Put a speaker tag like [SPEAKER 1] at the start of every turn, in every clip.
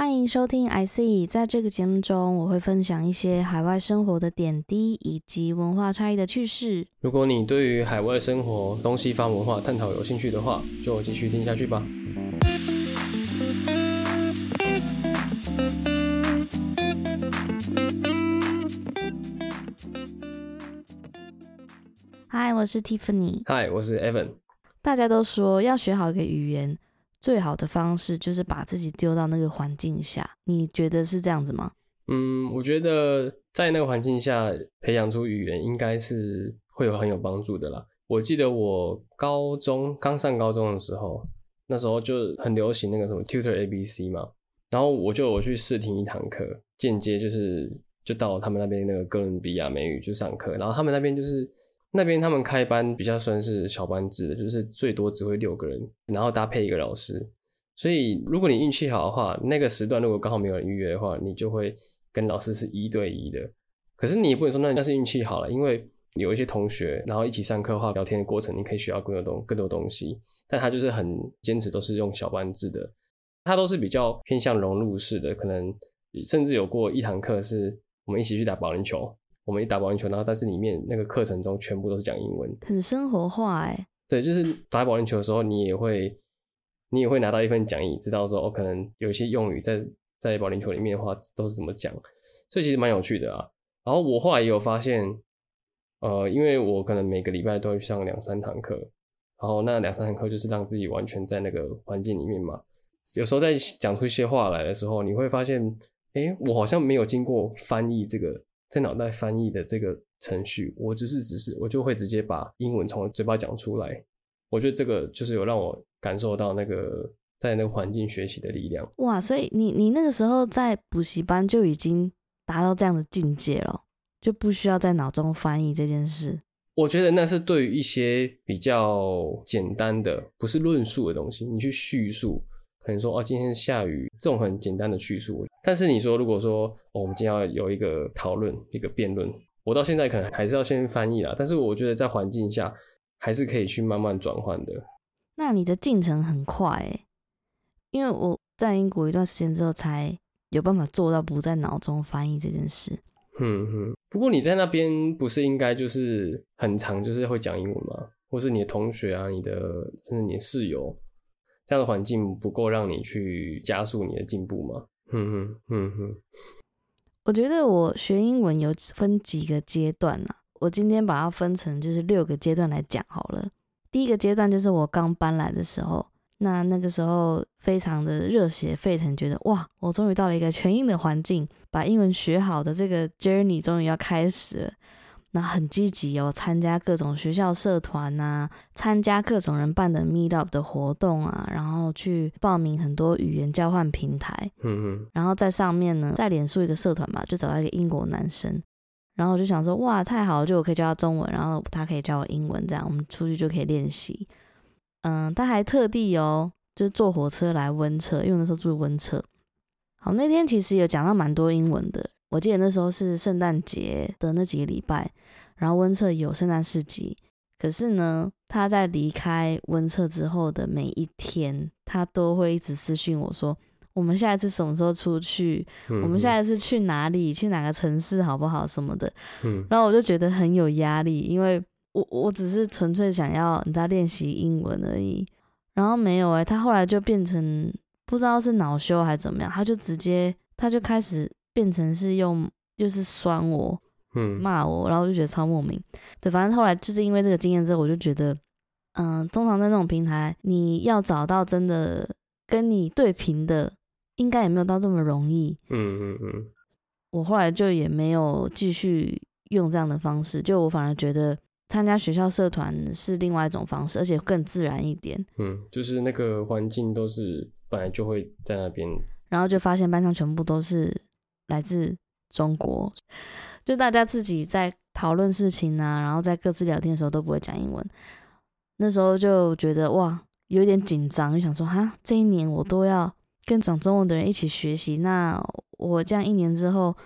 [SPEAKER 1] 欢迎收听 I C，在这个节目中，我会分享一些海外生活的点滴以及文化差异的趣事。
[SPEAKER 2] 如果你对于海外生活、东西方文化探讨有兴趣的话，就继续听下去吧。
[SPEAKER 1] 嗨，我是 Tiffany。
[SPEAKER 2] 嗨，我是 Evan。
[SPEAKER 1] 大家都说要学好一个语言，最好的方式就是把自己丢到那个环境下。你觉得是这样子吗？
[SPEAKER 2] 嗯，我觉得在那个环境下培养出语言，应该是会有很有帮助的啦。我记得我高中刚上高中的时候，那时候就很流行那个什么 Tutor ABC 嘛，然后我就我去试听一堂课，间接就是就到他们那边那个哥伦比亚美语去上课，然后他们那边就是。那边他们开班比较算是小班制的，就是最多只会六个人，然后搭配一个老师。所以如果你运气好的话，那个时段如果刚好没有人预约的话，你就会跟老师是一对一的。可是你也不能说那那是运气好了，因为有一些同学，然后一起上课的话，聊天的过程你可以学到更多东更多东西。但他就是很坚持都是用小班制的，他都是比较偏向融入式的，可能甚至有过一堂课是我们一起去打保龄球。我们一打保龄球，然后但是里面那个课程中全部都是讲英文，
[SPEAKER 1] 很生活化哎。
[SPEAKER 2] 对，就是打保龄球的时候，你也会你也会拿到一份讲义，知道说哦，可能有一些用语在在保龄球里面的话都是怎么讲，所以其实蛮有趣的啊。然后我后来也有发现，呃，因为我可能每个礼拜都会去上两三堂课，然后那两三堂课就是让自己完全在那个环境里面嘛。有时候在讲出一些话来的时候，你会发现，哎，我好像没有经过翻译这个。在脑袋翻译的这个程序，我只是只是我就会直接把英文从嘴巴讲出来。我觉得这个就是有让我感受到那个在那个环境学习的力量。
[SPEAKER 1] 哇，所以你你那个时候在补习班就已经达到这样的境界了，就不需要在脑中翻译这件事。
[SPEAKER 2] 我觉得那是对于一些比较简单的，不是论述的东西，你去叙述。可能说哦，今天下雨这种很简单的叙述，但是你说如果说哦，我们今天要有一个讨论、一个辩论，我到现在可能还是要先翻译啦。但是我觉得在环境下还是可以去慢慢转换的。
[SPEAKER 1] 那你的进程很快诶，因为我在英国一段时间之后才有办法做到不在脑中翻译这件事。
[SPEAKER 2] 嗯哼，不过你在那边不是应该就是很长，就是会讲英文吗？或是你的同学啊，你的甚至你的室友？这样的环境不够让你去加速你的进步吗？哼哼嗯哼。
[SPEAKER 1] 我觉得我学英文有分几个阶段啊，我今天把它分成就是六个阶段来讲好了。第一个阶段就是我刚搬来的时候，那那个时候非常的热血沸腾，觉得哇，我终于到了一个全英的环境，把英文学好的这个 journey 终于要开始了。那很积极哦，参加各种学校社团呐，参加各种人办的 meet up 的活动啊，然后去报名很多语言交换平台，
[SPEAKER 2] 嗯嗯，
[SPEAKER 1] 然后在上面呢，在脸书一个社团吧，就找到一个英国男生，然后我就想说，哇，太好了，就我可以教他中文，然后他可以教我英文，这样我们出去就可以练习。嗯，他还特地哦，就是坐火车来温车，因为那时候住温车。好，那天其实有讲到蛮多英文的。我记得那时候是圣诞节的那几个礼拜，然后温彻有圣诞市集。可是呢，他在离开温彻之后的每一天，他都会一直私讯我说：“我们下一次什么时候出去？我们下一次去哪里？去哪个城市好不好？什么的。”
[SPEAKER 2] 嗯，
[SPEAKER 1] 然后我就觉得很有压力，因为我我只是纯粹想要你知道练习英文而已。然后没有诶，他后来就变成不知道是恼羞还是怎么样，他就直接他就开始。变成是用就是酸我，
[SPEAKER 2] 嗯，
[SPEAKER 1] 骂我，然后我就觉得超莫名。对，反正后来就是因为这个经验之后，我就觉得，嗯，通常在那种平台，你要找到真的跟你对平的，应该也没有到这么容易。
[SPEAKER 2] 嗯嗯嗯。
[SPEAKER 1] 我后来就也没有继续用这样的方式，就我反而觉得参加学校社团是另外一种方式，而且更自然一点。
[SPEAKER 2] 嗯，就是那个环境都是本来就会在那边，
[SPEAKER 1] 然后就发现班上全部都是。来自中国，就大家自己在讨论事情啊，然后在各自聊天的时候都不会讲英文。那时候就觉得哇，有点紧张，就想说哈，这一年我都要跟讲中文的人一起学习，那我这样一年之后，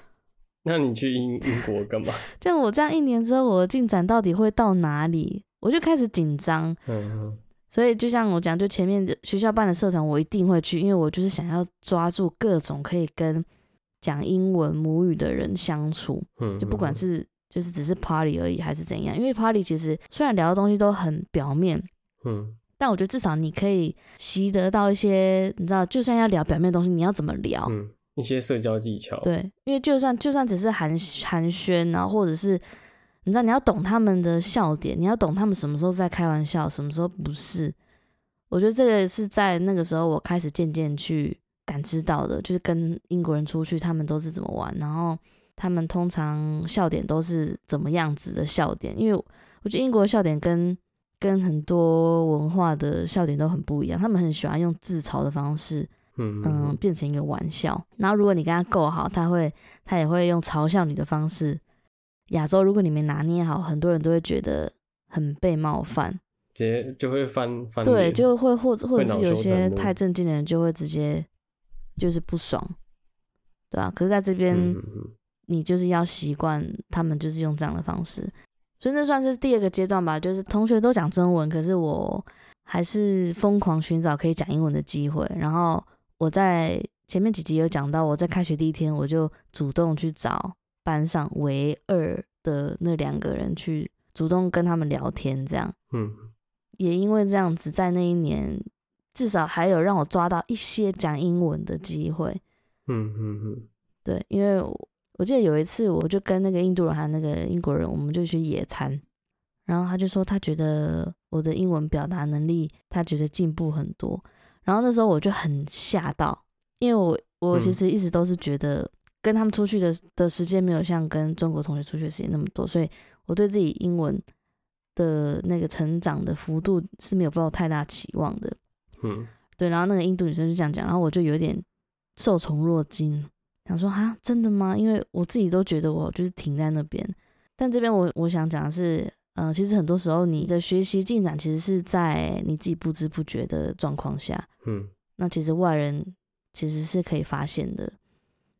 [SPEAKER 2] 那你去英英国干嘛？
[SPEAKER 1] 就我这样一年之后，我的进展到底会到哪里？我就开始紧张。
[SPEAKER 2] 嗯，
[SPEAKER 1] 所以就像我讲，就前面的学校办的社团，我一定会去，因为我就是想要抓住各种可以跟讲英文母语的人相处，
[SPEAKER 2] 嗯，
[SPEAKER 1] 就不管
[SPEAKER 2] 嗯
[SPEAKER 1] 是就是只是 party 而已，还是怎样。因为 party 其实虽然聊的东西都很表面，
[SPEAKER 2] 嗯
[SPEAKER 1] 但我觉得至少你可以习得到一些，你知道，就算要聊表面的东西，你要怎么聊？
[SPEAKER 2] 嗯一些社交技巧，
[SPEAKER 1] 对，因为就算就算只是寒寒暄，然后或者是你知道你要懂他们的笑点，你要懂他们什么时候在开玩笑，什么时候不是。我觉得这个是在那个时候我开始渐渐去感知到的，就是跟英国人出去，他们都是怎么玩，然后他们通常笑点都是怎么样子的笑点，因为我觉得英国的笑点跟跟很多文化的笑点都很不一样，他们很喜欢用自嘲的方式，
[SPEAKER 2] 嗯
[SPEAKER 1] 嗯，
[SPEAKER 2] 嗯
[SPEAKER 1] 变成一个玩笑。然后如果你跟他够好，他会他也会用嘲笑你的方式。亚洲如果你没拿捏好，很多人都会觉得很被冒犯，
[SPEAKER 2] 直接就会翻翻
[SPEAKER 1] 对，就会或者或者是有些太正经的人就会直接就是不爽，对啊。可是在这边，你就是要习惯他们就是用这样的方式，所以那算是第二个阶段吧。就是同学都讲中文，可是我还是疯狂寻找可以讲英文的机会。然后我在前面几集有讲到，我在开学第一天我就主动去找班上唯二的那两个人去主动跟他们聊天，这样
[SPEAKER 2] 嗯
[SPEAKER 1] 也因为这样子，在那一年至少还有让我抓到一些讲英文的机会。
[SPEAKER 2] 嗯嗯嗯
[SPEAKER 1] 对，因为我我记得有一次，我就跟那个印度人还有那个英国人，我们就去野餐，然后他就说他觉得我的英文表达能力，他觉得进步很多。然后那时候我就很吓到，因为我我其
[SPEAKER 2] 嗯
[SPEAKER 1] 实一直都是觉得跟他们出去的的时间没有像跟中国同学出去的时间那么多，所以我对自己英文的那个成长的幅度是没有抱太大期望的。
[SPEAKER 2] 嗯。
[SPEAKER 1] 对，然后那个印度女生就这样讲，然后我就有点受宠若惊，想说啊，真的吗？因为我自己都觉得我就是停在那边，但这边我我想讲的是，呃，其实很多时候你的学习进展其实是在你自己不知不觉的状况下，
[SPEAKER 2] 嗯。
[SPEAKER 1] 那其实外人其实是可以发现的，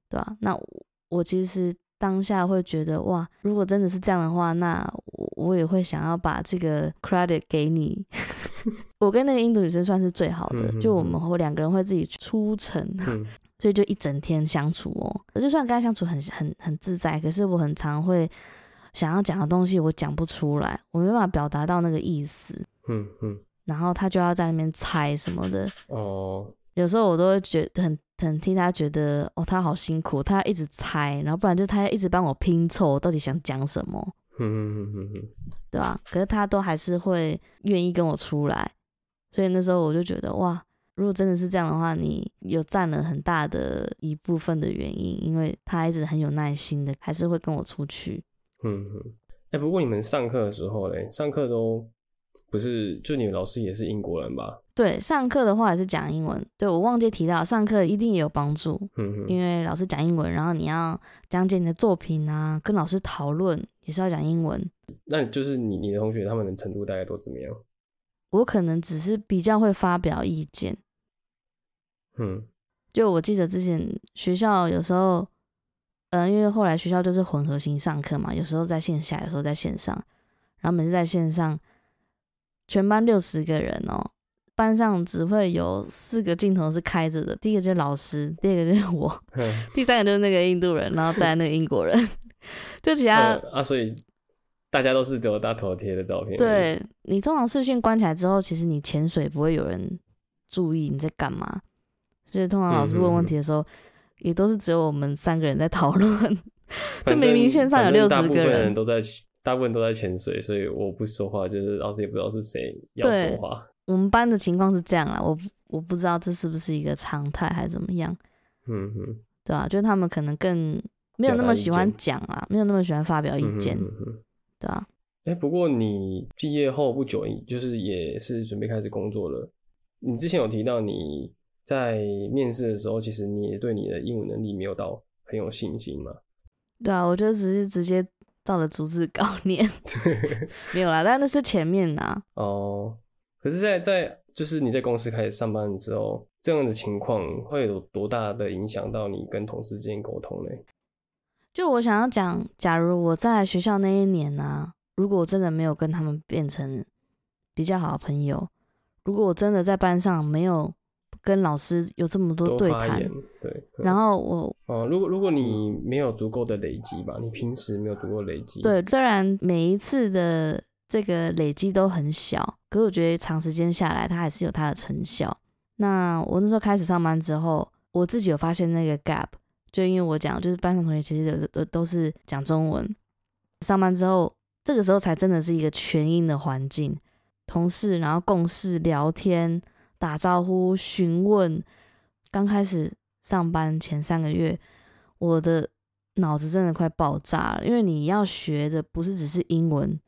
[SPEAKER 1] 对吧、那我我其实当下会觉得，哇，如果真的是这样的话，那我我也会想要把这个 credit 给你。我跟那个印度女生算是最好的，就我们会两个人会自己出城，
[SPEAKER 2] 嗯
[SPEAKER 1] 所以就一整天相处哦。就算跟他相处很很很自在，可是我很常会想要讲的东西我讲不出来，我没办法表达到那个意思，
[SPEAKER 2] 嗯嗯
[SPEAKER 1] 然后他就要在那边猜什么的。
[SPEAKER 2] 哦
[SPEAKER 1] 有时候我都会觉得很很替他觉得哦，他好辛苦，他要一直猜，然后不然就他要一直帮我拼凑我到底想讲什么，
[SPEAKER 2] 嗯嗯嗯嗯
[SPEAKER 1] 对吧？可是他都还是会愿意跟我出来，所以那时候我就觉得哇，如果真的是这样的话，你有占了很大的一部分的原因，因为他一直很有耐心的，还是会跟我出去。
[SPEAKER 2] 嗯嗯。哎，不过你们上课的时候嘞，上课都不是，就你们老师也是英国人吧？
[SPEAKER 1] 对，上课的话也是讲英文。对我忘记提到，上课一定也有帮助，
[SPEAKER 2] 嗯嗯
[SPEAKER 1] 因为老师讲英文，然后你要讲解你的作品啊，跟老师讨论也是要讲英文。
[SPEAKER 2] 那你就是你你的同学他们的程度大概都怎么样？
[SPEAKER 1] 我可能只是比较会发表意见，
[SPEAKER 2] 嗯
[SPEAKER 1] 就我记得之前学校有时候，嗯、因为后来学校就是混合型上课嘛，有时候在线下，有时候在线上，然后每次在线上，全班六十个人哦，班上只会有四个镜头是开着的，第一个就是老师，第二个就是我，
[SPEAKER 2] 嗯
[SPEAKER 1] 第三个就是那个印度人，然后再来那个英国人，就其他
[SPEAKER 2] 呃啊，所以大家都是只有大头贴的照片。，
[SPEAKER 1] 对你通常视讯关起来之后，其实你潜水不会有人注意你在干嘛，所以通常老师问问题的时候，也都是只有我们三个人在讨论。就明明线上有60
[SPEAKER 2] 大部分
[SPEAKER 1] 个人
[SPEAKER 2] 人都在，大部分都在潜水，所以我不说话，就是老师也不知道是谁要说话。
[SPEAKER 1] 我们班的情况是这样啦，我不我不知道这是不是一个常态还是怎么样，
[SPEAKER 2] 嗯嗯，
[SPEAKER 1] 对啊，就是他们可能更没有那么喜欢
[SPEAKER 2] 表
[SPEAKER 1] 讲啊，没有那么喜欢发表意见，
[SPEAKER 2] 嗯嗯嗯
[SPEAKER 1] 对啊。
[SPEAKER 2] 哎、不过你毕业后不久，就是也是准备开始工作了。你之前有提到你在面试的时候，其实你也对你的英文能力没有到很有信心嘛？
[SPEAKER 1] 对啊，我觉得只是直接到了逐字稿 念，没有啦，但那是前面呐、
[SPEAKER 2] 哦，可是在，在就是你在公司开始上班之后，这样的情况会有多大的影响到你跟同事之间沟通呢？
[SPEAKER 1] 就我想要讲，假如我在学校那一年呢、如果我真的没有跟他们变成比较好的朋友，如果我真的在班上没有跟老师有这么多
[SPEAKER 2] 多
[SPEAKER 1] 对谈，，
[SPEAKER 2] 对。嗯
[SPEAKER 1] 然后我
[SPEAKER 2] 哦，如果如果你没有足够的累积吧，你平时没有足够累积，，
[SPEAKER 1] 对虽然每一次的这个累积都很小，可是我觉得长时间下来，它还是有它的成效。那我那时候开始上班之后，我自己有发现那个 gap，就因为我讲，就是班上同学其实有的都都是讲中文，上班之后，这个时候才真的是一个全英的环境，同事然后共事聊天、打招呼、询问。刚开始上班前三个月，我的脑子真的快爆炸了，因为你要学的不是只是英文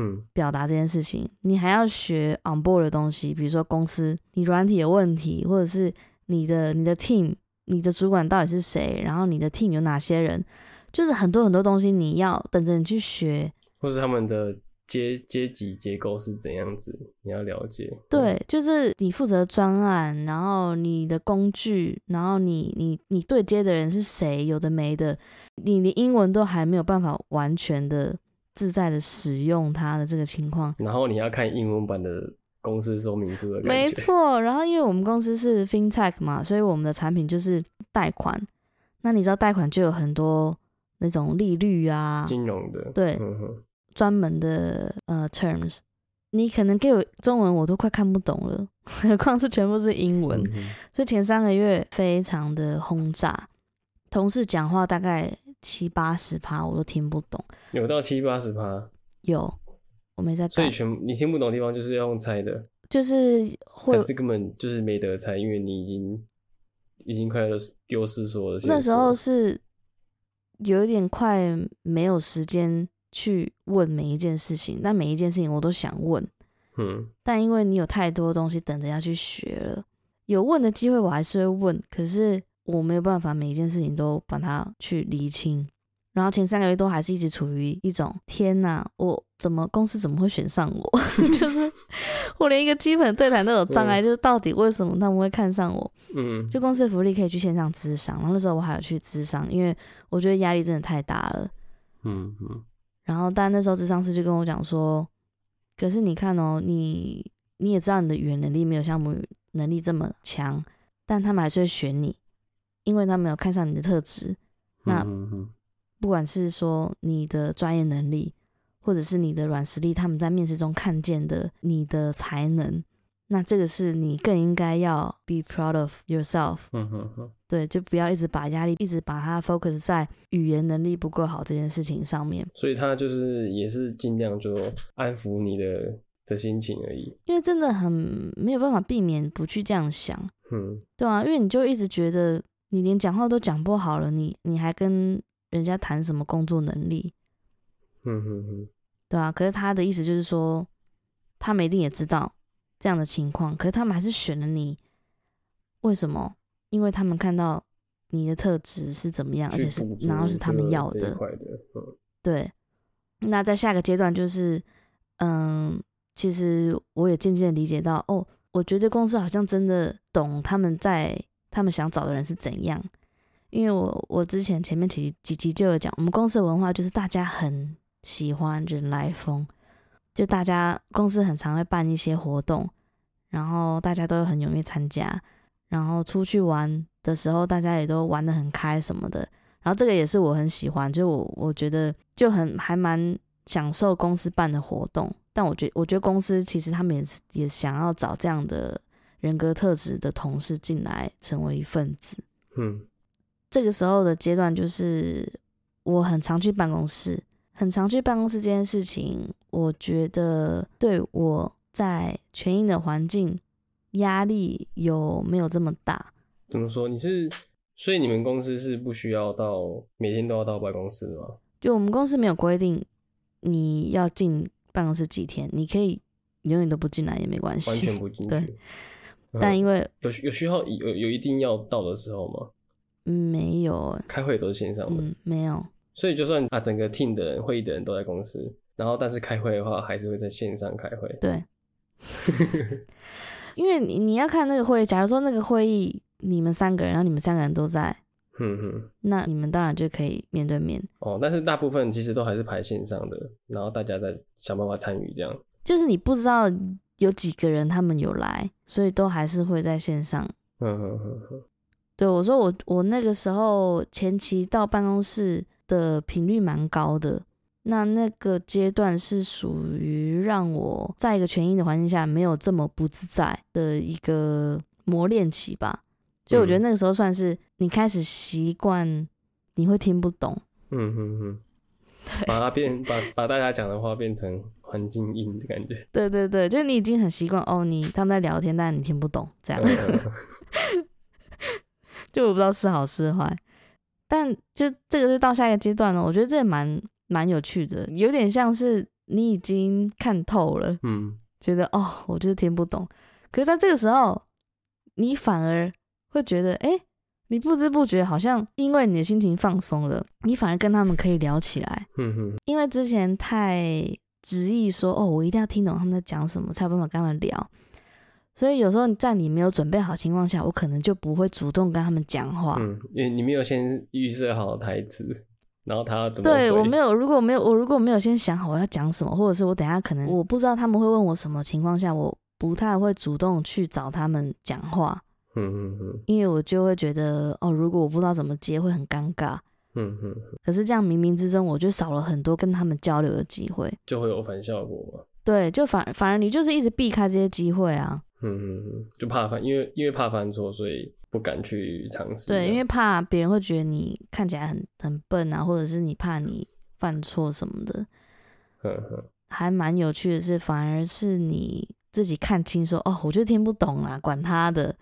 [SPEAKER 2] 嗯
[SPEAKER 1] 表达这件事情，你还要学 on board 的东西，比如说公司你软体有问题，或者是你的你的 team，你的主管到底是谁，然后你的 team 有哪些人，就是很多很多东西你要等着你去学。
[SPEAKER 2] 或是他们的阶阶级结构是怎样子，你要了解。
[SPEAKER 1] 对，就是你负责专案，然后你的工具，然后你你你对接的人是谁，有的没的，你的英文都还没有办法完全的自在的使用它的这个情况。
[SPEAKER 2] 然后你要看英文版的公司说明书的。
[SPEAKER 1] 没，错，然后因为我们公司是 FinTech 嘛，所以我们的产品就是贷款。那你知道贷款就有很多那种利率啊，
[SPEAKER 2] 金融的。
[SPEAKER 1] 对专门的呃 terms，你可能给我中文我都快看不懂了，何况是全部是英文。
[SPEAKER 2] 嗯
[SPEAKER 1] 所以前三个月非常的轰炸，同事讲话大概七八十趴我都听不懂。
[SPEAKER 2] 有到七八十趴，
[SPEAKER 1] 有，我没在干，
[SPEAKER 2] 所以全你听不懂的地方就是要用猜的，
[SPEAKER 1] 就是会
[SPEAKER 2] 是根本就是没得猜，因为你已经已经快要丢失所有的。
[SPEAKER 1] 那时候是有一点快没有时间去问每一件事情，但每一件事情我都想问，
[SPEAKER 2] 嗯
[SPEAKER 1] 但因为你有太多东西等着要去学了，有问的机会我还是会问，可是我没有办法每一件事情都把它去厘清。然后前三个月都还是一直处于一种天哪，我怎么公司怎么会选上我？就是我连一个基本对谈都有障碍，
[SPEAKER 2] 嗯
[SPEAKER 1] 就是到底为什么他们会看上我？
[SPEAKER 2] 嗯，
[SPEAKER 1] 就公司的福利可以去线上咨商，然后那时候我还有去咨商，因为我觉得压力真的太大了。
[SPEAKER 2] 嗯嗯
[SPEAKER 1] 然后但那时候咨商师就跟我讲说，可是你看哦，你你也知道你的语言能力没有像母语能力这么强，但他们还是会选你，因为他没有看上你的特质，那不管是说你的专业能力，或者是你的软实力，他们在面试中看见的你的才能，那这个是你更应该要 be proud of yourself。对，就不要一直把压力一直把它 focus 在语言能力不够好这件事情上面，
[SPEAKER 2] 所以他就是也是尽量就安抚你的的心情而已。
[SPEAKER 1] 因为真的很没有办法避免不去这样想，
[SPEAKER 2] 嗯。
[SPEAKER 1] 对啊，因为你就一直觉得你连讲话都讲不好了，你你还跟人家谈什么工作能力，
[SPEAKER 2] 嗯嗯嗯？
[SPEAKER 1] 对啊，可是他的意思就是说，他们一定也知道这样的情况，可是他们还是选了你，为什么？因为他们看到你的特质是怎么样，而且是然后是他们要的，对，那在下个阶段就是，嗯，其实我也渐渐理解到，哦，我觉得公司好像真的懂他们在他们想找的人是怎样，因为我我之前前面几几集就有讲，我们公司的文化就是大家很喜欢人来疯，就大家公司很常会办一些活动，然后大家都很踊跃参加，然后出去玩的时候，大家也都玩的很开什么的。然后这个也是我很喜欢，就我我觉得就很还蛮享受公司办的活动，但我觉我觉得公司其实他们也是也想要找这样的人格特质的同事进来成为一份子。
[SPEAKER 2] 嗯
[SPEAKER 1] 这个时候的阶段就是我很常去办公室，很常去办公室这件事情，我觉得对我在全英的环境压力有没有这么大？
[SPEAKER 2] 怎么说？你是所以你们公司是不需要到每天都要到办公室的吗？
[SPEAKER 1] 就我们公司没有规定你要进办公室几天，你可以永远都不进来也没关系。
[SPEAKER 2] 完全不进去。
[SPEAKER 1] 对
[SPEAKER 2] 嗯
[SPEAKER 1] 但因为
[SPEAKER 2] 有有需要有有一定要到的时候吗？
[SPEAKER 1] 没有欸，
[SPEAKER 2] 开会都是线上的，
[SPEAKER 1] 嗯，没有，
[SPEAKER 2] 所以就算啊整个 team 的人、会议的人都在公司，然后但是开会的话还是会在线上开会。
[SPEAKER 1] 对，因为你你要看那个会议，假如说那个会议你们三个人，然后你们三个人都在，
[SPEAKER 2] 嗯哼，
[SPEAKER 1] 那你们当然就可以面对面。
[SPEAKER 2] 哦，但是大部分其实都还是排线上的，然后大家在想办法参与这样。
[SPEAKER 1] 就是你不知道有几个人他们有来，所以都还是会在线上。
[SPEAKER 2] 嗯嗯嗯嗯，
[SPEAKER 1] 对我说我我那个时候前期到办公室的频率蛮高的，那那个阶段是属于让我在一个全英的环境下没有这么不自在的一个磨练期吧。所以我觉得那个时候算是你开始习惯，你会听不懂。
[SPEAKER 2] 嗯嗯嗯，把它变把把大家讲的话变成环境音的感觉。
[SPEAKER 1] 对对对，就是你已经很习惯哦，你他们在聊天，但是你听不懂，这样。就我不知道是好是坏，但就这个就到下一个阶段了。我觉得这也蛮蛮有趣的，有点像是你已经看透了，
[SPEAKER 2] 嗯
[SPEAKER 1] 觉得哦，我就是听不懂。可是在这个时候，你反而会觉得，哎，你不知不觉好像因为你的心情放松了，你反而跟他们可以聊起来。
[SPEAKER 2] 嗯哼
[SPEAKER 1] 因为之前太执意说，哦，我一定要听懂他们在讲什么，才有办法跟他们聊。所以有时候在你没有准备好情况下，我可能就不会主动跟他们讲话。
[SPEAKER 2] 嗯，因为你没有先预设好台词，然后他要怎么
[SPEAKER 1] 对我
[SPEAKER 2] 回
[SPEAKER 1] 没有，如果没有我如果没有先想好我要讲什么，或者是我等下可能我不知道他们会问我什么情况下，我不太会主动去找他们讲话，
[SPEAKER 2] 嗯嗯嗯
[SPEAKER 1] 因为我就会觉得哦，如果我不知道怎么接会很尴尬。
[SPEAKER 2] 嗯嗯，
[SPEAKER 1] 可是这样冥冥之中，我就少了很多跟他们交流的机会。
[SPEAKER 2] 就会有反效果嘛。
[SPEAKER 1] 对，就反反而你就是一直避开这些机会啊。
[SPEAKER 2] 嗯嗯嗯，就怕犯，因为因为怕犯错，所以不敢去尝试。
[SPEAKER 1] 对，因为怕别人会觉得你看起来很很笨啊，或者是你怕你犯错什么的。
[SPEAKER 2] 嗯嗯
[SPEAKER 1] 还蛮有趣的是，反而是你自己看清说，哦，我就听不懂啦，管他的。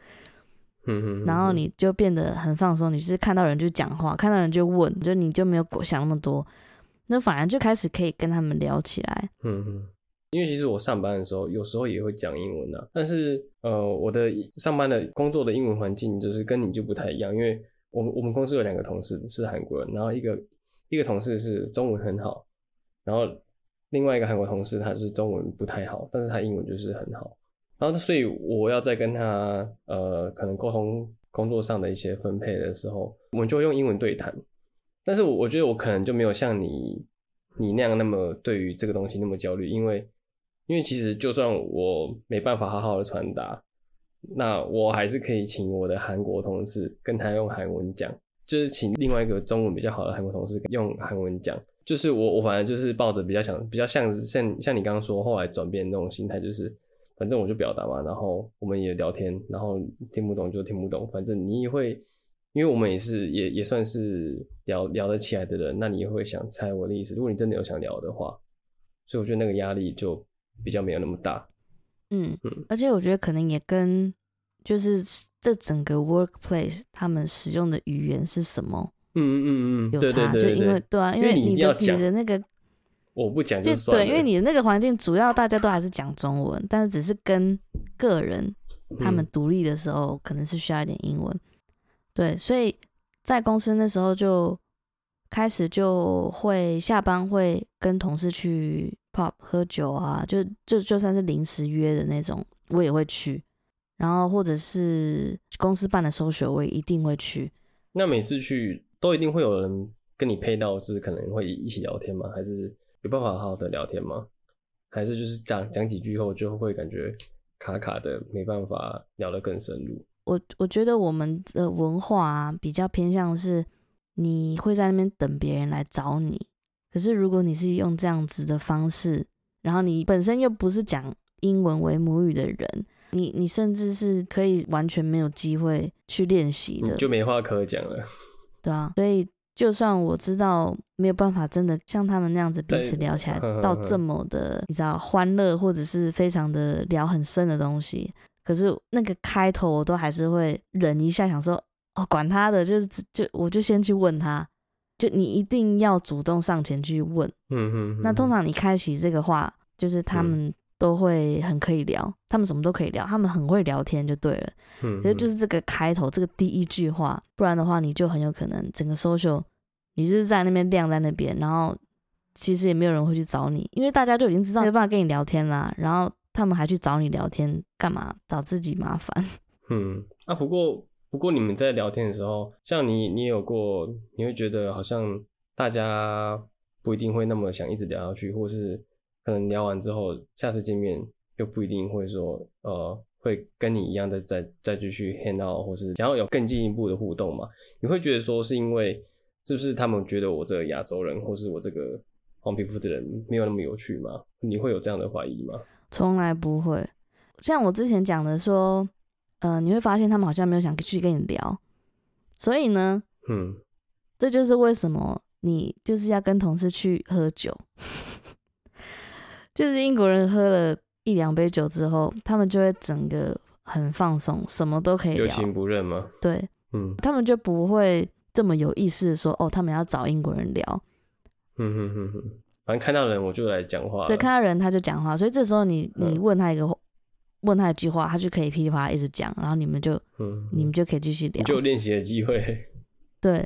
[SPEAKER 2] 嗯嗯，
[SPEAKER 1] 然后你就变得很放松，你就是看到人就讲话，看到人就问，就你就没有想那么多，那反而就开始可以跟他们聊起来。
[SPEAKER 2] 嗯嗯，因为其实我上班的时候，有时候也会讲英文啊，但是呃，我的上班的工作的英文环境就是跟你就不太一样，因为我们我们公司有两个同事是韩国人，然后一个一个同事是中文很好，然后另外一个韩国同事他是中文不太好，但是他英文就是很好，然后所以我要在跟他呃可能沟通工作上的一些分配的时候，我们就用英文对谈，但是我我觉得我可能就没有像你你那样那么对于这个东西那么焦虑，因为因为其实就算我没办法好好的传达，那我还是可以请我的韩国同事跟他用韩文讲，就是请另外一个中文比较好的韩国同事用韩文讲。就是我我反正就是抱着比较想比较像像像你刚刚说后来转变那种心态，就是反正我就表达嘛，然后我们也聊天，然后听不懂就听不懂，反正你也会，因为我们也是也也算是聊聊得起来的人，那你也会想猜我的意思。如果你真的有想聊的话，所以我觉得那个压力就比较没有那么大。
[SPEAKER 1] 嗯
[SPEAKER 2] 嗯，
[SPEAKER 1] 而且我觉得可能也跟就是这整个 workplace 他们使用的语言是什么
[SPEAKER 2] 嗯嗯嗯嗯，
[SPEAKER 1] 有差，就因为
[SPEAKER 2] 对，
[SPEAKER 1] 啊，
[SPEAKER 2] 因为你
[SPEAKER 1] 的你的那个
[SPEAKER 2] 我不讲
[SPEAKER 1] 就
[SPEAKER 2] 算了。
[SPEAKER 1] 对，因为你的那个环境主要大家都还是讲中文，但是只是跟个人他们
[SPEAKER 2] 嗯
[SPEAKER 1] 独立的时候，可能是需要一点英文。对，所以在公司那时候就开始就会下班会跟同事去 pub 喝酒啊，就就就算是临时约的那种，我也会去。然后或者是公司办的 social，我也一定会去。
[SPEAKER 2] 那每次去都一定会有人跟你配到，就是可能会一起聊天吗？还是有办法好好的聊天吗？还是就是讲讲几句后就会感觉卡卡的，没办法聊得更深入？
[SPEAKER 1] 我我觉得我们的文化啊，比较偏向是你会在那边等别人来找你。可是如果你是用这样子的方式，然后你本身又不是讲英文为母语的人，你你甚至是可以完全没有机会去练习的，
[SPEAKER 2] 就没话可讲了。
[SPEAKER 1] 对啊。所以就算我知道没有办法真的像他们那样子彼此聊起来 到这么的，你知道欢乐或者是非常的聊很深的东西，可是那个开头我都还是会忍一下，想说哦，管他的，就是就我就先去问他，就你一定要主动上前去问。
[SPEAKER 2] 嗯哼
[SPEAKER 1] 那通常你开启这个话，就是他们都会很可以聊，他们什么都可以聊，他们很会聊天就对了。
[SPEAKER 2] 嗯，
[SPEAKER 1] 其实就是是这个开头，这个第一句话，不然的话你就很有可能整个 social 你就是在那边晾在那边，然后其实也没有人会去找你，因为大家就已经知道没有办法跟你聊天啦，然后他们还去找你聊天干嘛？找自己麻烦。
[SPEAKER 2] 嗯啊，不过不过你们在聊天的时候，像你你有过，你会觉得好像大家不一定会那么想一直聊下去，或是可能聊完之后，下次见面又不一定会说呃会跟你一样的再再继续 hang out，或是想要有更进一步的互动嘛？你会觉得说是因为是不是他们觉得我这个亚洲人，或是我这个黄皮肤的人没有那么有趣吗？你会有这样的怀疑吗？
[SPEAKER 1] 从来不会。像我之前讲的说，呃，你会发现他们好像没有想去跟你聊，所以呢，
[SPEAKER 2] 嗯，
[SPEAKER 1] 这就是为什么你就是要跟同事去喝酒，就是英国人喝了一两杯酒之后，他们就会整个很放松，什么都可以聊，
[SPEAKER 2] 有情不认吗？
[SPEAKER 1] 对，
[SPEAKER 2] 嗯
[SPEAKER 1] 他们就不会这么有意识的说，哦，他们要找英国人聊，
[SPEAKER 2] 嗯哼哼哼，反正看到人我就来讲话了。
[SPEAKER 1] 对，看到人他就讲话，所以这时候你你
[SPEAKER 2] 嗯
[SPEAKER 1] 问他一个问他一句话，他就可以噼里啪啦一直讲，然后你们就
[SPEAKER 2] 嗯，
[SPEAKER 1] 你们就可以继续聊，
[SPEAKER 2] 就有练习的机会。
[SPEAKER 1] 对，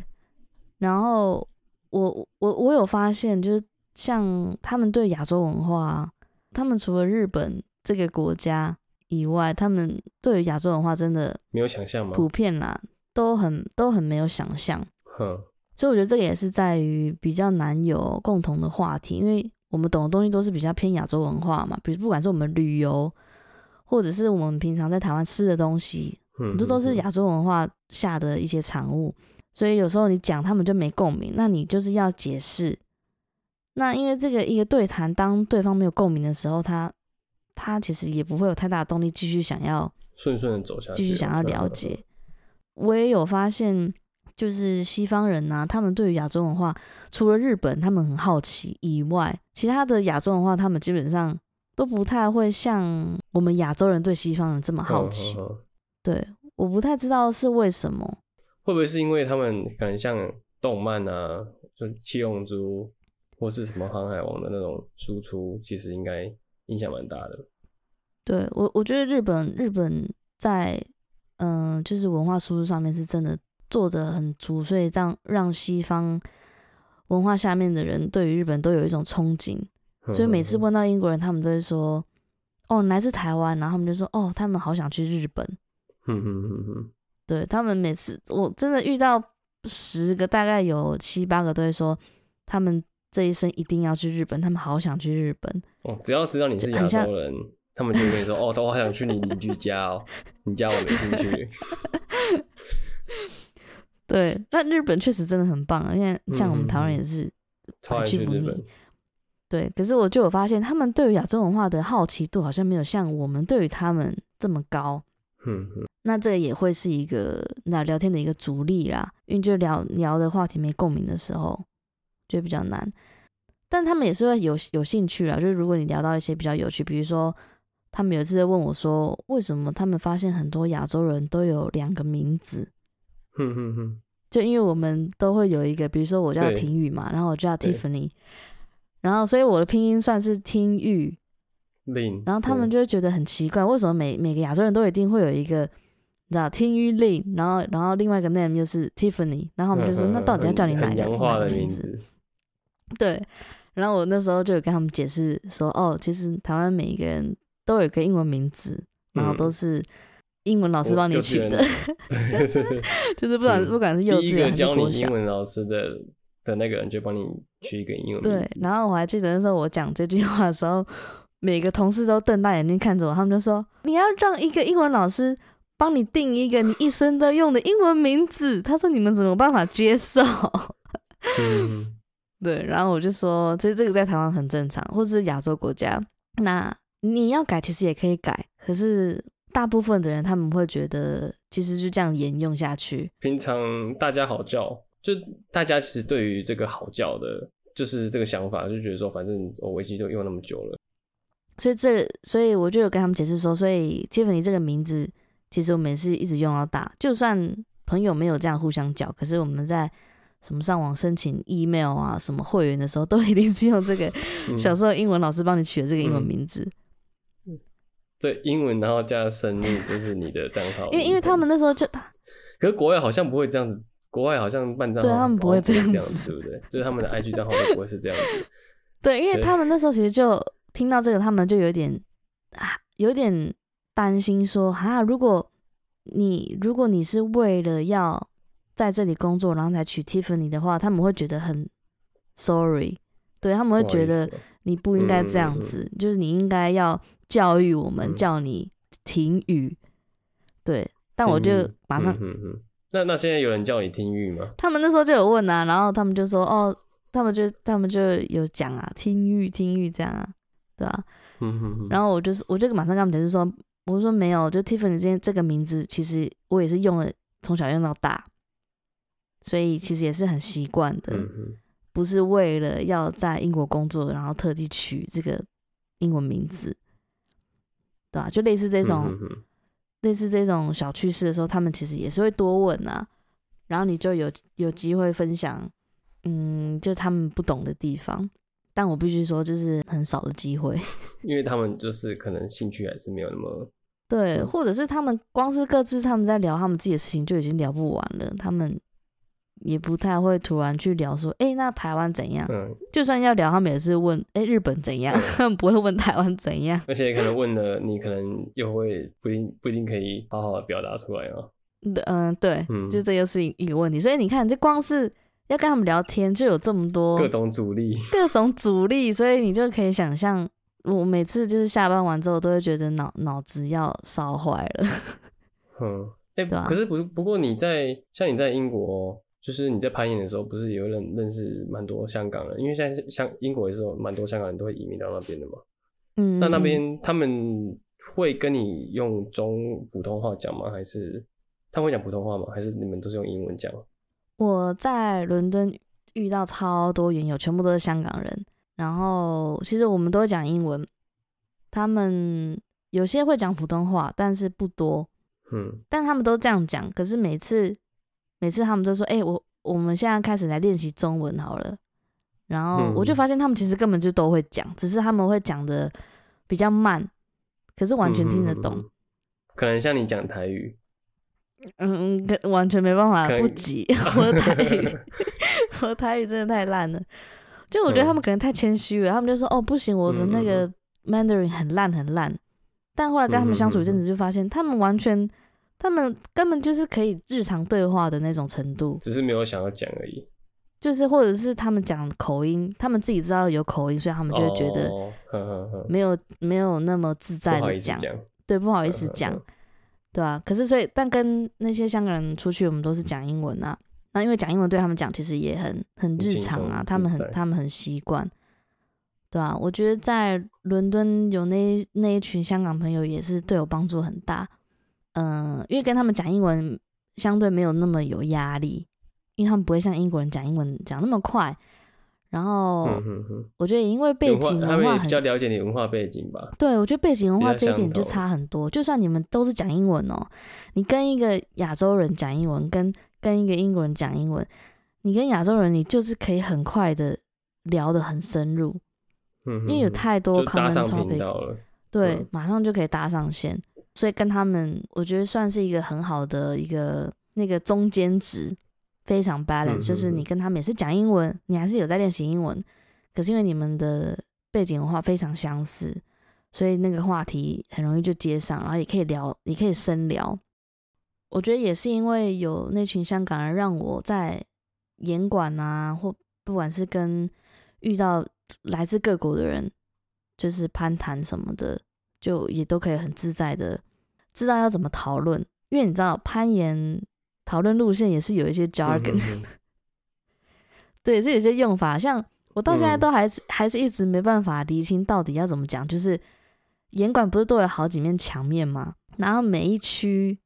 [SPEAKER 1] 然后我我我有发现，就是像他们对亚洲文化啊，他们除了日本这个国家以外，他们对于亚洲文化真的
[SPEAKER 2] 没有想象吗？
[SPEAKER 1] 普遍啦，都很都很没有想象。
[SPEAKER 2] 哼，
[SPEAKER 1] 所以我觉得这个也是在于比较难有共同的话题，因为我们懂的东西都是比较偏亚洲文化嘛，比如不管是我们旅游，或者是我们平常在台湾吃的东西，
[SPEAKER 2] 嗯
[SPEAKER 1] 很多都是亚洲文化下的一些产物，所以有时候你讲他们就没共鸣，那你就是要解释。那因为这个一个对谈，当对方没有共鸣的时候，他他其实也不会有太大的动力继续想要
[SPEAKER 2] 顺顺的走下去，
[SPEAKER 1] 继续想要
[SPEAKER 2] 嗯
[SPEAKER 1] 了解。我也有发现，就是西方人呐、他们对于亚洲文化，除了日本他们很好奇以外，其他的亚洲文化他们基本上都不太会像我们亚洲人对西方人这么好奇。
[SPEAKER 2] 嗯嗯嗯
[SPEAKER 1] 对，我不太知道是为什么。
[SPEAKER 2] 会不会是因为他们可能像动漫啊，就七龙珠或是什么航海王的那种输出，其实应该影响蛮大的。
[SPEAKER 1] 对我，我觉得日本日本在嗯、就是文化输出上面是真的做的很足，所以让让西方文化下面的人对于日本都有一种憧憬。所以每次
[SPEAKER 2] 嗯
[SPEAKER 1] 问到英国人，他们都会说：“哦，你来自台湾。”然后他们就说：“哦，他们好想去日本。
[SPEAKER 2] 嗯嗯嗯嗯，”
[SPEAKER 1] 对他们每次我真的遇到十个，大概有七八个都会说，他们这一生一定要去日本，他们好想去日本。
[SPEAKER 2] 哦，只要知道你是亚洲人，他们就会跟你说：“哦，都好想去你邻居家哦，你家我没兴趣。
[SPEAKER 1] 对，那日本确实真的很棒啊，因为像我们台湾人也是”
[SPEAKER 2] 超爱
[SPEAKER 1] 去
[SPEAKER 2] 日本，
[SPEAKER 1] 对，可是我就有发现，他们对于亚洲文化的好奇度好像没有像我们对于他们这么高。
[SPEAKER 2] 嗯嗯
[SPEAKER 1] 那这个也会是一个那聊天的一个阻力啦，因为就聊聊的话题没共鸣的时候，就比较难。但他们也是会有有兴趣啊，就是如果你聊到一些比较有趣，比如说他们有一次在问我说，为什么他们发现很多亚洲人都有两个名字？
[SPEAKER 2] 哼哼哼，
[SPEAKER 1] 就因为我们都会有一个，比如说我叫
[SPEAKER 2] 对
[SPEAKER 1] 婷宇嘛，然后我叫 Tiffany，然后所以我的拼音算是听玉，
[SPEAKER 2] 令，
[SPEAKER 1] 然后他们就会觉得很奇怪，为什么每每个亚洲人都一定会有一个，你知道听玉令，然后然后另外一个 name 就是 Tiffany，然后我们就说、
[SPEAKER 2] 嗯
[SPEAKER 1] 那到底要叫你哪个
[SPEAKER 2] 很洋化的名
[SPEAKER 1] 字？
[SPEAKER 2] 字？
[SPEAKER 1] 对，然后我那时候就有跟他们解释说，哦，其实台湾每一个人都有一个英文名字，然后
[SPEAKER 2] 嗯
[SPEAKER 1] 都是英文老师帮你取的，
[SPEAKER 2] 对对对，
[SPEAKER 1] 就是不管、
[SPEAKER 2] 嗯
[SPEAKER 1] 不管是幼稚园还是
[SPEAKER 2] 个教你
[SPEAKER 1] 国小
[SPEAKER 2] 英。文老师的的那个人就帮你取一个英文名字对，
[SPEAKER 1] 然后我还记得那时候我讲这句话的时候，每个同事都瞪大眼睛看着我，他们就说：“你要让一个英文老师帮你定一个你一生都用的英文名字。”他说：“你们怎么办法接受
[SPEAKER 2] 嗯，？”
[SPEAKER 1] 对，然后我就说：“其实这个在台湾很正常，或是亚洲国家，那你要改其实也可以改，可是大部分的人他们会觉得其实就这样沿用下去。
[SPEAKER 2] 平常大家好叫，就大家其实对于这个好叫的，就是这个想法，就觉得说，反正我维基都用那么久了，
[SPEAKER 1] 所以这，所以我就有跟他们解释说，所以 Tiffany 这个名字，其实我们也是一直用到大，就算朋友没有这样互相叫，可是我们在什么上网申请 email 啊，什么会员的时候，都一定是用这个
[SPEAKER 2] 嗯。
[SPEAKER 1] 小时候英文老师帮你取的这个英文
[SPEAKER 2] 嗯。
[SPEAKER 1] 名字，
[SPEAKER 2] 对英文然后加生日就是你的账号，
[SPEAKER 1] 因为因为他们那时候就
[SPEAKER 2] 可是国外好像不会这样子，国外好像办账号
[SPEAKER 1] 对他们不会这样
[SPEAKER 2] 这样
[SPEAKER 1] 子
[SPEAKER 2] 对不对？就是他们的 IG 账号都不会是这样子，
[SPEAKER 1] 对，因为他们那时候其实就听到这个，他们就有点啊，有点担心说，哈，如果你如果你是为了要在这里工作，然后才娶 Tiffany 的话，他们会觉得很 sorry，对他们会觉得你不应该这样子，就是你应该要教育我们，
[SPEAKER 2] 嗯
[SPEAKER 1] 叫你停语。对，但我就马上，
[SPEAKER 2] 嗯嗯嗯。那那现在有人叫你听语吗？
[SPEAKER 1] 他们那时候就有问啊，然后他们就说，哦，他们就他们就有讲啊，听语听语这样啊，对啊。
[SPEAKER 2] 嗯嗯嗯。
[SPEAKER 1] 然后我就是，我就马上跟他们解释说，我说没有，就 Tiffany 这这个名字，其实我也是用了，从小用到大，所以其实也是很习惯的，不是为了要在英国工作，然后特地取这个英文名字，对吧、就类似这种、类似这种小趣事的时候，他们其实也是会多问啊，然后你就有有机会分享，嗯，就他们不懂的地方。但我必须说，就是很少的机会。
[SPEAKER 2] 因为他们就是可能兴趣还是没有那么，
[SPEAKER 1] 对，
[SPEAKER 2] 嗯
[SPEAKER 1] 或者是他们光是各自他们在聊他们自己的事情就已经聊不完了，他们也不太会突然去聊说，哎、那台湾怎样？
[SPEAKER 2] 嗯，
[SPEAKER 1] 就算要聊，他们也是问，哎、日本怎样？不会问台湾怎样。
[SPEAKER 2] 而且可能问了你，可能又会不一定不一定可以好好的表达出来嘛。
[SPEAKER 1] 嗯、对，
[SPEAKER 2] 嗯
[SPEAKER 1] 就这又是一一个问题。所以你看，这光是要跟他们聊天，就有这么多
[SPEAKER 2] 各种阻力，
[SPEAKER 1] 各种阻力，所以你就可以想象，我每次就是下班完之后，都会觉得脑脑子要烧坏了。
[SPEAKER 2] 嗯，哎、
[SPEAKER 1] 对啊
[SPEAKER 2] 可是不是不过你在像你在英国，就是你在攀岩的时候，不是也有认认识蛮多香港人？因为现在香英国也是有蛮多香港人都会移民到那边的嘛。
[SPEAKER 1] 嗯，
[SPEAKER 2] 那那
[SPEAKER 1] 嗯
[SPEAKER 2] 边他们会跟你用中普通话讲吗？还是他们会讲普通话吗？还是你们都是用英文讲？
[SPEAKER 1] 我在伦敦遇到超多研友，全部都是香港人。然后其实我们都会讲英文，他们有些会讲普通话，但是不多。
[SPEAKER 2] 嗯
[SPEAKER 1] 但他们都这样讲，可是每次每次他们都说：“哎、我我们现在开始来练习中文好了。”然后我就
[SPEAKER 2] 嗯
[SPEAKER 1] 发现他们其实根本就都会讲，只是他们会讲的比较慢，可是完全听得懂。
[SPEAKER 2] 嗯嗯嗯嗯可能像你讲台语，
[SPEAKER 1] 嗯完全没办法不急 我的台语，我的台语真的太烂了。就我觉得他们可能太谦虚了，他们就说哦不行，我的那个 Mandarin 很烂很烂。但后来跟他们相处一阵子，就发现他们完全，他们根本就是可以日常对话的那种程度，
[SPEAKER 2] 只是没有想要讲而已。
[SPEAKER 1] 就是或者是他们讲口音，他们自己知道有口音，所以他们就会觉得没有没有那么自在的讲，对，不好意思讲
[SPEAKER 2] 嗯，
[SPEAKER 1] 对啊。可是所以，但跟那些香港人出去，我们都是讲英文啊。那因为讲英文对他们讲，其实也很很日常啊，他们很他们很习惯，对啊。我觉得在伦敦有那那一群香港朋友，也是对我帮助很大。嗯、因为跟他们讲英文相对没有那么有压力，因为他们不会像英国人讲英文讲那么快。然后我觉得也因为背景文化很
[SPEAKER 2] 他们比较了解你文化背景吧。
[SPEAKER 1] 对，我觉得背景文化这一点就差很多。就算你们都是讲英文哦，你跟一个亚洲人讲英文，跟跟一个英国人讲英文，你跟亚洲人，你就是可以很快的聊得很深入，因为有太多 common topic，
[SPEAKER 2] 了。
[SPEAKER 1] 对，
[SPEAKER 2] 嗯
[SPEAKER 1] 马上就可以搭上线。所以跟他们，我觉得算是一个很好的一个那个中间值，非常 balance，、
[SPEAKER 2] 嗯
[SPEAKER 1] 就是你跟他们也是讲英文，你还是有在练习英文，可是因为你们的背景文化非常相似，所以那个话题很容易就接上，然后也可以聊，也可以深聊。我觉得也是因为有那群香港人，让我在严管啊，或不管是跟遇到来自各国的人，就是攀谈什么的，就也都可以很自在的知道要怎么讨论，因为你知道攀岩讨论路线也是有一些 jargon，、对，是有些用法，像我到现在
[SPEAKER 2] 嗯。
[SPEAKER 1] 都还是、还是一直没办法厘清到底要怎么讲，就是岩馆不是都有好几面墙面吗？然后每一区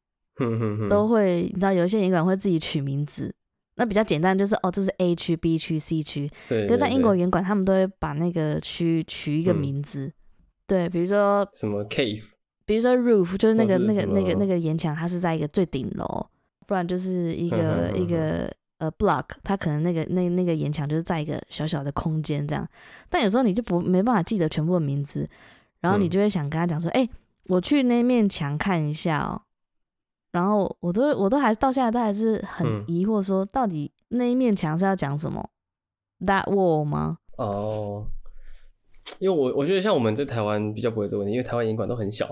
[SPEAKER 1] 都会，你知道有一些岩馆会自己取名字，那比较简单，就是哦，这是 A 区、B 区、C 区，
[SPEAKER 2] 对，
[SPEAKER 1] 可是在英国
[SPEAKER 2] 对。
[SPEAKER 1] 岩馆，他们都会把那个区取一个
[SPEAKER 2] 嗯。
[SPEAKER 1] 名字，对，比如说
[SPEAKER 2] 什么 cave，
[SPEAKER 1] 比如说 roof 就是那个
[SPEAKER 2] 是
[SPEAKER 1] 那个那个那个岩墙，它是在一个最顶楼，不然就是一个一个呃 block，它可能那个那那个岩墙就是在一个小小的空间这样。但有时候你就不没办法记得全部的名字，然后你
[SPEAKER 2] 嗯
[SPEAKER 1] 就会想跟他讲说，哎、我去那面墙看一下哦。然后我都我都还到现在都还是很
[SPEAKER 2] 嗯
[SPEAKER 1] 疑惑，说到底那一面墙是要讲什么？That wall 吗？
[SPEAKER 2] 哦，因为我我觉得像我们在台湾比较不会这个问题，因为台湾演馆都很小，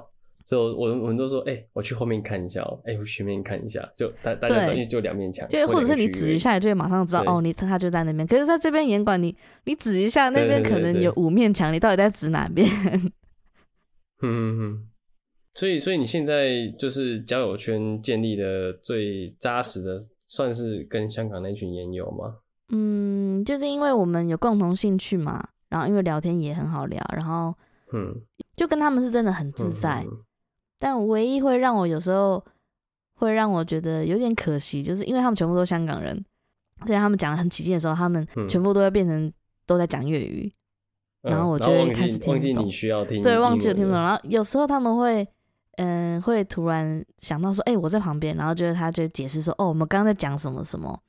[SPEAKER 2] 所以我我我们都说，哎、我去后面看一下哦，哎、我去前面看一下，就大大家知道，
[SPEAKER 1] 对
[SPEAKER 2] 因为就两面墙，
[SPEAKER 1] 对或者是你指一
[SPEAKER 2] 下，
[SPEAKER 1] 你就会马上知道哦，你他就在那边。可是在这边严管你，你指一下那
[SPEAKER 2] 对
[SPEAKER 1] 边可能有五面墙，你到底在指哪边？
[SPEAKER 2] 嗯嗯嗯。所以，所以你现在就是交友圈建立的最扎实的，算是跟香港那群研友吗？
[SPEAKER 1] 嗯，就是因为我们有共同兴趣嘛，然后因为聊天也很好聊，然后
[SPEAKER 2] 嗯，
[SPEAKER 1] 就跟他们是真的很自在。
[SPEAKER 2] 嗯
[SPEAKER 1] 但唯一会让我有时候会让我觉得有点可惜，就是因为他们全部都是香港人，所以他们讲的很起劲的时候，他们
[SPEAKER 2] 嗯
[SPEAKER 1] 全部都会变成都在讲粤语，然后我就会开始听不懂
[SPEAKER 2] 忘记你需要听，
[SPEAKER 1] 对，忘记了听不懂。然后有时候他们会，嗯、会突然想到说，哎、我在旁边，然后就是他就解释说，哦，我们刚刚在讲什么什么，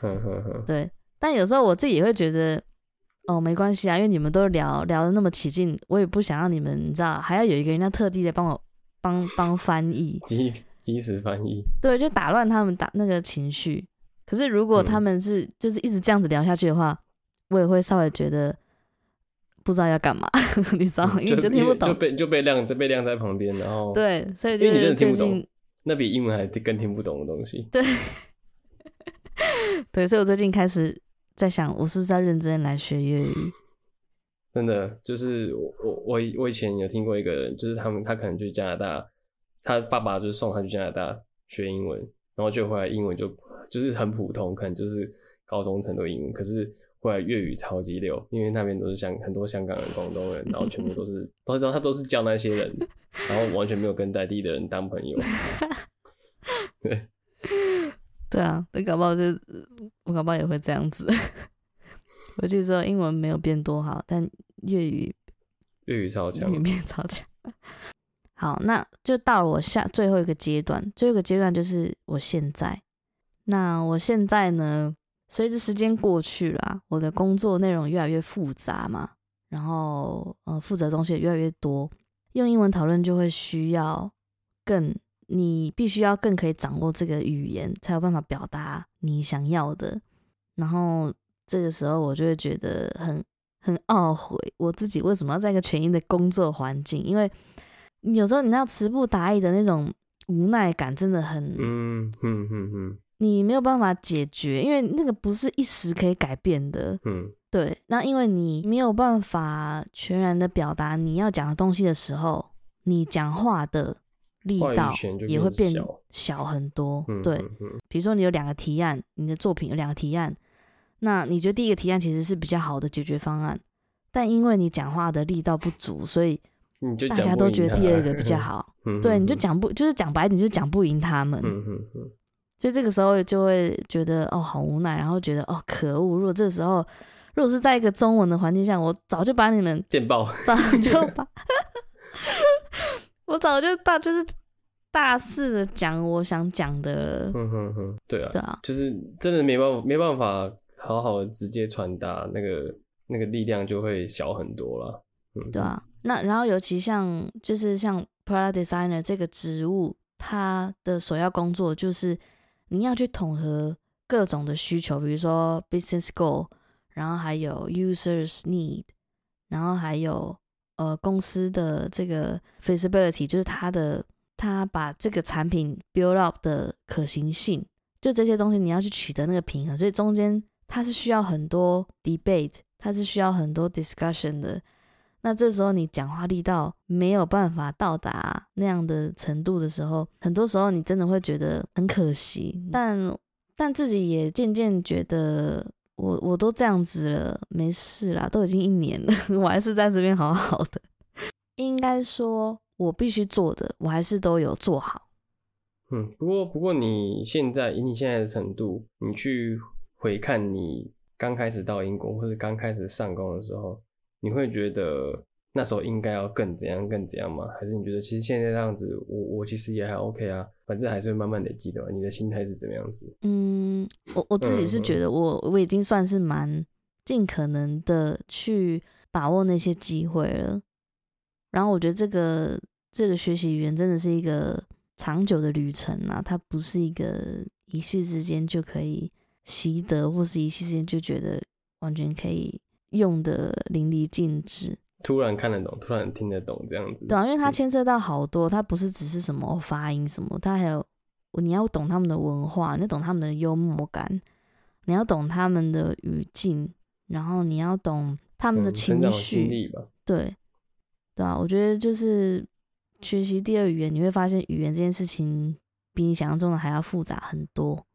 [SPEAKER 2] 哼哼哼，
[SPEAKER 1] 对。但有时候我自己也会觉得，哦，没关系啊，因为你们都聊聊的那么起劲，我也不想让你们，你知道，还要有一个人要特地的帮我帮帮翻译，
[SPEAKER 2] 及及时翻译。
[SPEAKER 1] 对，就打乱他们打那个情绪。可是如果他
[SPEAKER 2] 嗯
[SPEAKER 1] 们是、就是一直这样子聊下去的话，我也会稍微觉得不知道要干嘛，你知道吗？因为你就听不懂就。
[SPEAKER 2] 被就被晾在被晾在旁边，然后
[SPEAKER 1] 对，所以就是
[SPEAKER 2] 的听不懂
[SPEAKER 1] 最近
[SPEAKER 2] 那比英文还更听不懂的东西。
[SPEAKER 1] 对 对，所以我最近开始在想，我是不是要认真来学粤语？
[SPEAKER 2] 真的就是我我我以我以前有听过一个人，就是他们他可能去加拿大，他爸爸就是送他去加拿大学英文，然后就回来英文就就是很普通，可能就是高中程度英文，可是后来粤语超级溜，因为那边都是香很多香港人、广东人，然后全部都是 都是他都是教那些人，然后完全没有跟在地的人当朋友。对，
[SPEAKER 1] 对啊，那搞不好就我搞不好也会这样子。回去之后英文没有变多好，但粤语
[SPEAKER 2] 粤语超强
[SPEAKER 1] 粤语，变超强。好，那就到了我下最后一个阶段，最后一个阶段就是我现在。那我现在呢，随着时间过去了啊，我的工作内容越来越复杂嘛，然后呃，负责东西也越来越多，用英文讨论就会需要更，你必须要更可以掌握这个语言，才有办法表达你想要的。然后这个时候我就会觉得很很懊悔，我自己为什么要在一个全英的工作环境？因为有时候你那词不达意的那种无奈感，真的很，
[SPEAKER 2] 嗯嗯嗯嗯
[SPEAKER 1] 你没有办法解决，因为那个不是一时可以改变的。
[SPEAKER 2] 嗯
[SPEAKER 1] 对，那因为你没有办法全然的表达你要讲的东西的时候，你讲话的力道也会变
[SPEAKER 2] 小
[SPEAKER 1] 小很多。
[SPEAKER 2] 嗯，
[SPEAKER 1] 对，比如说你有两个提案，你的作品有两个提案，那你觉得第一个提案其实是比较好的解决方案，但因为你讲话的力道不足，所以大家都觉得第二个比较好。
[SPEAKER 2] 嗯
[SPEAKER 1] 对，你就
[SPEAKER 2] 嗯
[SPEAKER 1] 讲不，就是讲白你，就讲不赢他们。所以这个时候就会觉得哦，好无奈，然后觉得哦，可恶！如果这时候如果是在一个中文的环境下，我早就把你们
[SPEAKER 2] 电报，
[SPEAKER 1] 早就把 我早就大就是大肆的讲我想讲的了。
[SPEAKER 2] 嗯哼哼，对啊，
[SPEAKER 1] 对啊，
[SPEAKER 2] 就是真的没办法，没办法好好的直接传达那个那个力量就会小很多了。嗯，
[SPEAKER 1] 对啊，那然后尤其像就是像 product designer 这个职务，它的首要工作就是你要去统合各种的需求，比如说 business goal，然后还有 users need，然后还有呃公司的这个 feasibility，就是它的它把这个产品 build up 的可行性，就这些东西你要去取得那个平衡，所以中间它是需要很多 debate，它是需要很多 discussion 的。那这时候你讲话力道没有办法到达那样的程度的时候，很多时候你真的会觉得很可惜。但但自己也渐渐觉得我，我都这样子了，没事啦，都已经一年了，我还是在这边好好的。应该说，我必须做的，我还是都有做好。
[SPEAKER 2] 嗯，不过不过你现在以你现在的程度，你去回看你刚开始到英国或者刚开始上工的时候，你会觉得那时候应该要更怎样更怎样吗？还是你觉得其实现在这样子，我我其实也还 OK 啊，反正还是会慢慢累积的。你的心态是怎么样子？
[SPEAKER 1] 嗯，我我自己是觉得我我已经算是蛮尽可能的去把握那些机会了。然后我觉得这个这个学习语言真的是一个长久的旅程啊，它不是一个一夕之间就可以习得，或是一夕之间就觉得完全可以用的淋漓尽致。
[SPEAKER 2] 突然看得懂，突然听得懂这样子。
[SPEAKER 1] 对啊，因为它
[SPEAKER 2] 嗯
[SPEAKER 1] 牵涉到好多，它不是只是什么发音什么，它还有你要懂他们的文化，你要懂他们的幽默感，你要懂他们的语境，然后你要懂他们的情绪。对对啊，我觉得就是学习第二语言，你会发现语言这件事情比你想象中的还要复杂很多。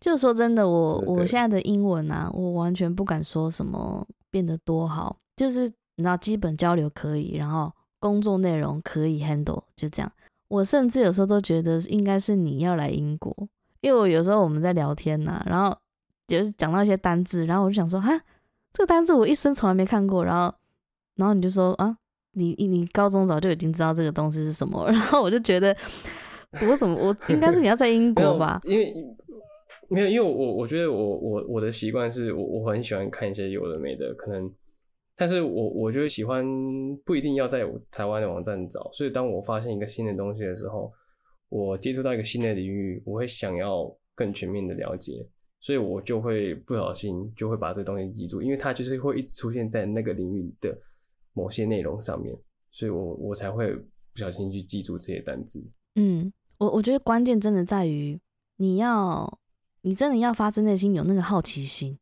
[SPEAKER 1] 就说真的，我我现在的英文啊，我完全不敢说什么变得多好，就是你知道基本交流可以，然后工作内容可以 handle，就这样。我甚至有时候都觉得应该是你要来英国，因为我有时候我们在聊天呐、然后就是讲到一些单字，然后我就想说，哈，这个单字我一生从来没看过，然后然后你就说啊，你你你高中早就已经知道这个东西是什么，然后我就觉得我怎么我应该是你要在英国吧？
[SPEAKER 2] 因为没有，因为我我觉得我我我的习惯是我我很喜欢看一些有的没的，可能，但是我我觉得喜欢不一定要在台湾的网站找，所以当我发现一个新的东西的时候，我接触到一个新的领域，我会想要更全面的了解，所以我就会不小心就会把这东西记住，因为它就是会一直出现在那个领域的某些内容上面，所以我我才会不小心去记住这些单词。
[SPEAKER 1] 嗯，我我觉得关键真的在于你要，你真的要发自内心有那个好奇心，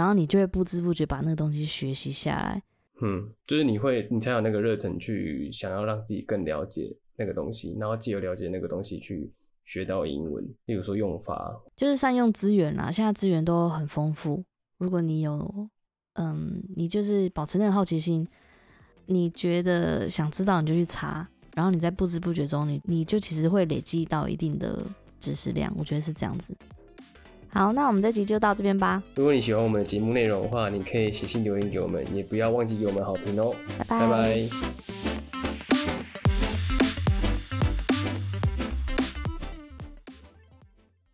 [SPEAKER 1] 然后你就会不知不觉把那个东西学习下来。
[SPEAKER 2] 嗯，就是你会，你才有那个热忱去想要让自己更了解那个东西，然后借由了解那个东西去学到英文，例如说用法。
[SPEAKER 1] 就是善用资源啦，现在资源都很丰富。如果你有，嗯，你就是保持那个好奇心，你觉得想知道你就去查，然后你在不知不觉中，你你就其实会累积到一定的知识量，我觉得是这样子。好，那我们这集就到这边吧，
[SPEAKER 2] 如果你喜欢我们的节目内容的话，你可以写信留言给我们，也不要忘记给我们好评哦。拜拜